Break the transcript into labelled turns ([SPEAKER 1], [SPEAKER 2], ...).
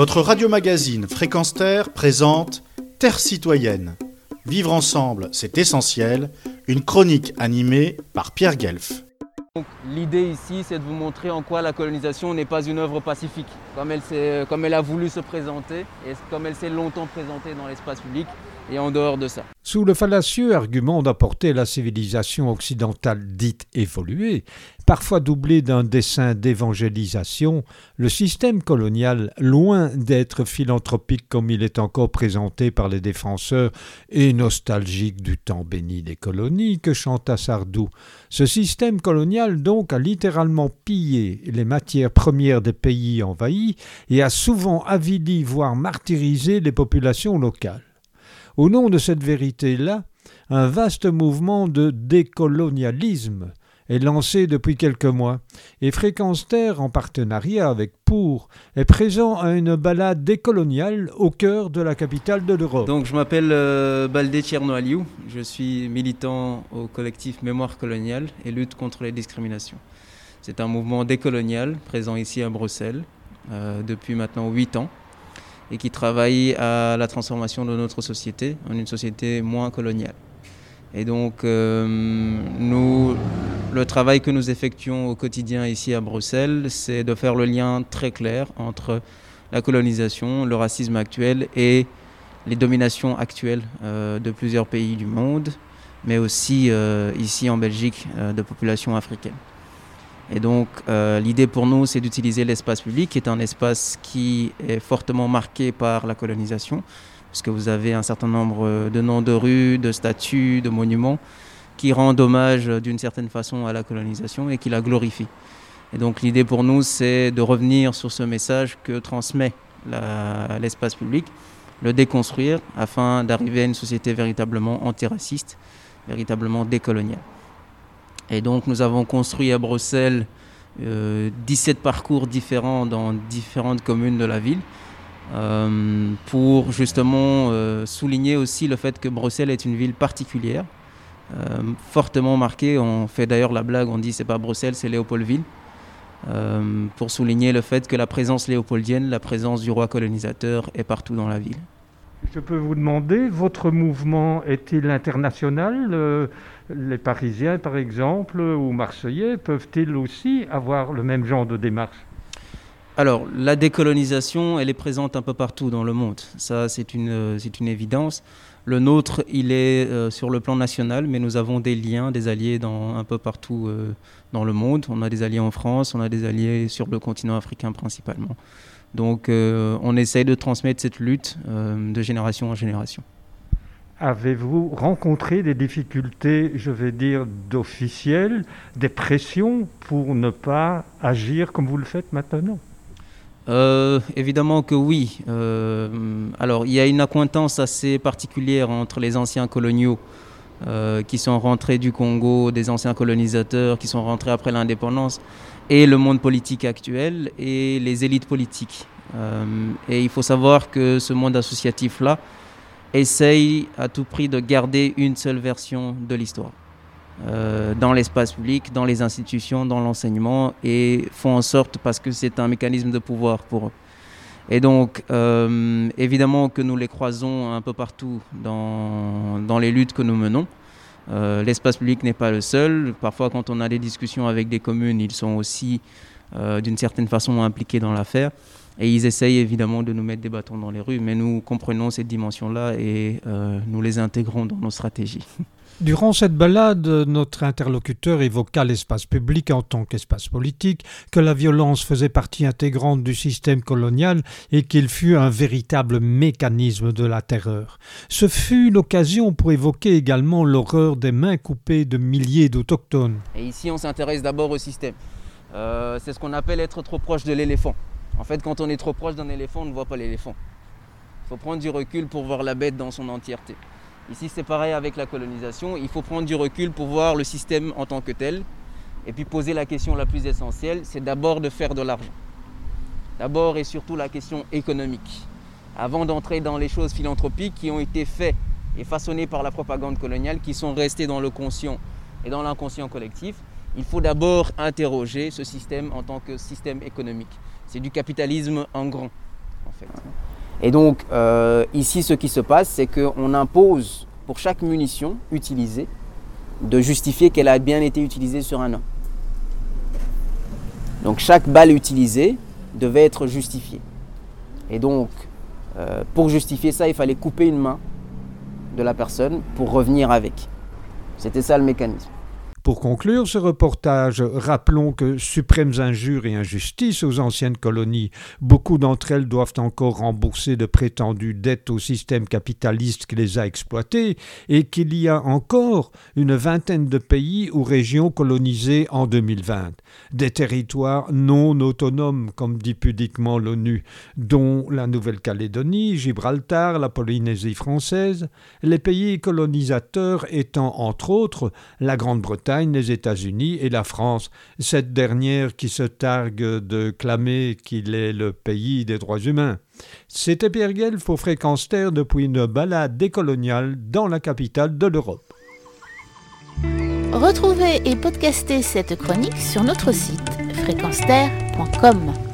[SPEAKER 1] Votre radio-magazine Fréquence Terre présente Terre citoyenne. Vivre ensemble, c'est essentiel. Une chronique animée par Pierre Guelf.
[SPEAKER 2] L'idée ici, c'est de vous montrer en quoi la colonisation n'est pas une œuvre pacifique, comme elle, comme elle a voulu se présenter et comme elle s'est longtemps présentée dans l'espace public et en dehors de ça.
[SPEAKER 3] Sous le fallacieux argument d'apporter la civilisation occidentale dite évoluée, parfois doublé d'un dessin d'évangélisation, le système colonial, loin d'être philanthropique comme il est encore présenté par les défenseurs et nostalgiques du temps béni des colonies que chanta Sardou, ce système colonial donc a littéralement pillé les matières premières des pays envahis et a souvent avili voire martyrisé les populations locales. Au nom de cette vérité-là, un vaste mouvement de décolonialisme est lancé depuis quelques mois, et Fréquence Terre, en partenariat avec Pour, est présent à une balade décoloniale au cœur de la capitale de l'Europe.
[SPEAKER 2] Donc je m'appelle euh, Baldé Tchernoaliou, je suis militant au collectif Mémoire coloniale et lutte contre les discriminations. C'est un mouvement décolonial présent ici à Bruxelles euh, depuis maintenant huit ans et qui travaille à la transformation de notre société en une société moins coloniale. Et donc, euh, nous, le travail que nous effectuons au quotidien ici à Bruxelles, c'est de faire le lien très clair entre la colonisation, le racisme actuel et les dominations actuelles euh, de plusieurs pays du monde, mais aussi euh, ici en Belgique de populations africaines. Et donc, euh, l'idée pour nous, c'est d'utiliser l'espace public, qui est un espace qui est fortement marqué par la colonisation, puisque vous avez un certain nombre de noms de rues, de statues, de monuments, qui rendent hommage d'une certaine façon à la colonisation et qui la glorifient. Et donc, l'idée pour nous, c'est de revenir sur ce message que transmet l'espace public, le déconstruire, afin d'arriver à une société véritablement antiraciste, véritablement décoloniale. Et donc nous avons construit à Bruxelles 17 euh, parcours différents dans différentes communes de la ville euh, pour justement euh, souligner aussi le fait que Bruxelles est une ville particulière, fortement marquée. On fait d'ailleurs la blague, on dit c'est pas Bruxelles, c'est Léopoldville. pour souligner le fait que la présence léopoldienne, la présence du roi colonisateur est partout dans la ville.
[SPEAKER 3] Je peux vous demander, votre mouvement est-il international? Les Parisiens, par exemple, ou Marseillais, peuvent-ils aussi avoir le même genre de démarche?
[SPEAKER 2] Alors, la décolonisation, elle est présente un peu partout dans le monde. Ça, c'est une, c'est une évidence. Le nôtre, il est euh, sur le plan national, mais nous avons des liens, des alliés un peu partout euh, dans le monde. On a des alliés en France, on a des alliés sur le continent africain principalement. Donc, euh, on essaye de transmettre cette lutte de génération en génération.
[SPEAKER 3] Avez-vous rencontré des difficultés, je vais dire, d'officiels, des pressions pour ne pas agir comme vous le faites maintenant?
[SPEAKER 2] Euh, évidemment que oui. Euh, alors, il y a une accointance assez particulière entre les anciens coloniaux euh, qui sont rentrés du Congo, des anciens colonisateurs qui sont rentrés après l'indépendance, et le monde politique actuel et les élites politiques. et il faut savoir que ce monde associatif-là, essaye à tout prix de garder une seule version de l'histoire. Euh, dans l'espace public, dans les institutions, dans l'enseignement, et font en sorte, parce que c'est un mécanisme de pouvoir pour eux. Et donc, euh, évidemment que nous les croisons un peu partout dans, dans les luttes que nous menons. Euh, l'espace public n'est pas le seul. Parfois, quand on a des discussions avec des communes, ils sont aussi, d'une certaine façon, impliqués dans l'affaire. Et ils essayent évidemment de nous mettre des bâtons dans les rues, mais nous comprenons cette dimension-là et euh, nous les intégrons dans nos stratégies.
[SPEAKER 3] Durant cette balade, notre interlocuteur évoqua l'espace public en tant qu'espace politique, que la violence faisait partie intégrante du système colonial et qu'il fut un véritable mécanisme de la terreur. Ce fut l'occasion pour évoquer également l'horreur des mains coupées de milliers d'autochtones.
[SPEAKER 2] Et ici, on s'intéresse d'abord au système. Euh, c'est ce qu'on appelle être trop proche de l'éléphant. En fait, quand on est trop proche d'un éléphant, on ne voit pas l'éléphant. Il faut prendre du recul pour voir la bête dans son entièreté. Ici, c'est pareil avec la colonisation. Il faut prendre du recul pour voir le système en tant que tel. Et puis poser la question la plus essentielle, c'est d'abord de faire de l'argent. D'abord et surtout la question économique. Avant d'entrer dans les choses philanthropiques qui ont été faites et façonnées par la propagande coloniale, qui sont restées dans le conscient et dans l'inconscient collectif, il faut d'abord interroger ce système en tant que système économique. C'est du capitalisme en grand. en fait. Et donc euh, ici ce qui se passe c'est qu'on impose pour chaque munition utilisée de justifier qu'elle a bien été utilisée sur un homme. Donc chaque balle utilisée devait être justifiée. Et donc euh, pour justifier ça il fallait couper une main de la personne pour revenir avec. C'était ça le mécanisme.
[SPEAKER 3] Pour conclure ce reportage, rappelons que suprêmes injures et injustices aux anciennes colonies, beaucoup d'entre elles doivent encore rembourser de prétendues dettes au système capitaliste qui les a exploitées, et qu'il y a encore une vingtaine de pays ou régions colonisées en 2020, des territoires non autonomes, comme dit pudiquement l'ONU, dont la Nouvelle-Calédonie, Gibraltar, la Polynésie française, les pays colonisateurs étant entre autres la Grande-Bretagne, les États-Unis et la France, cette dernière qui se targue de clamer qu'il est le pays des droits humains. C'était Pierre Guelf au Fréquence depuis une balade décoloniale dans la capitale de l'Europe.
[SPEAKER 4] Retrouvez et podcastez cette chronique sur notre site fréquenceterre.com.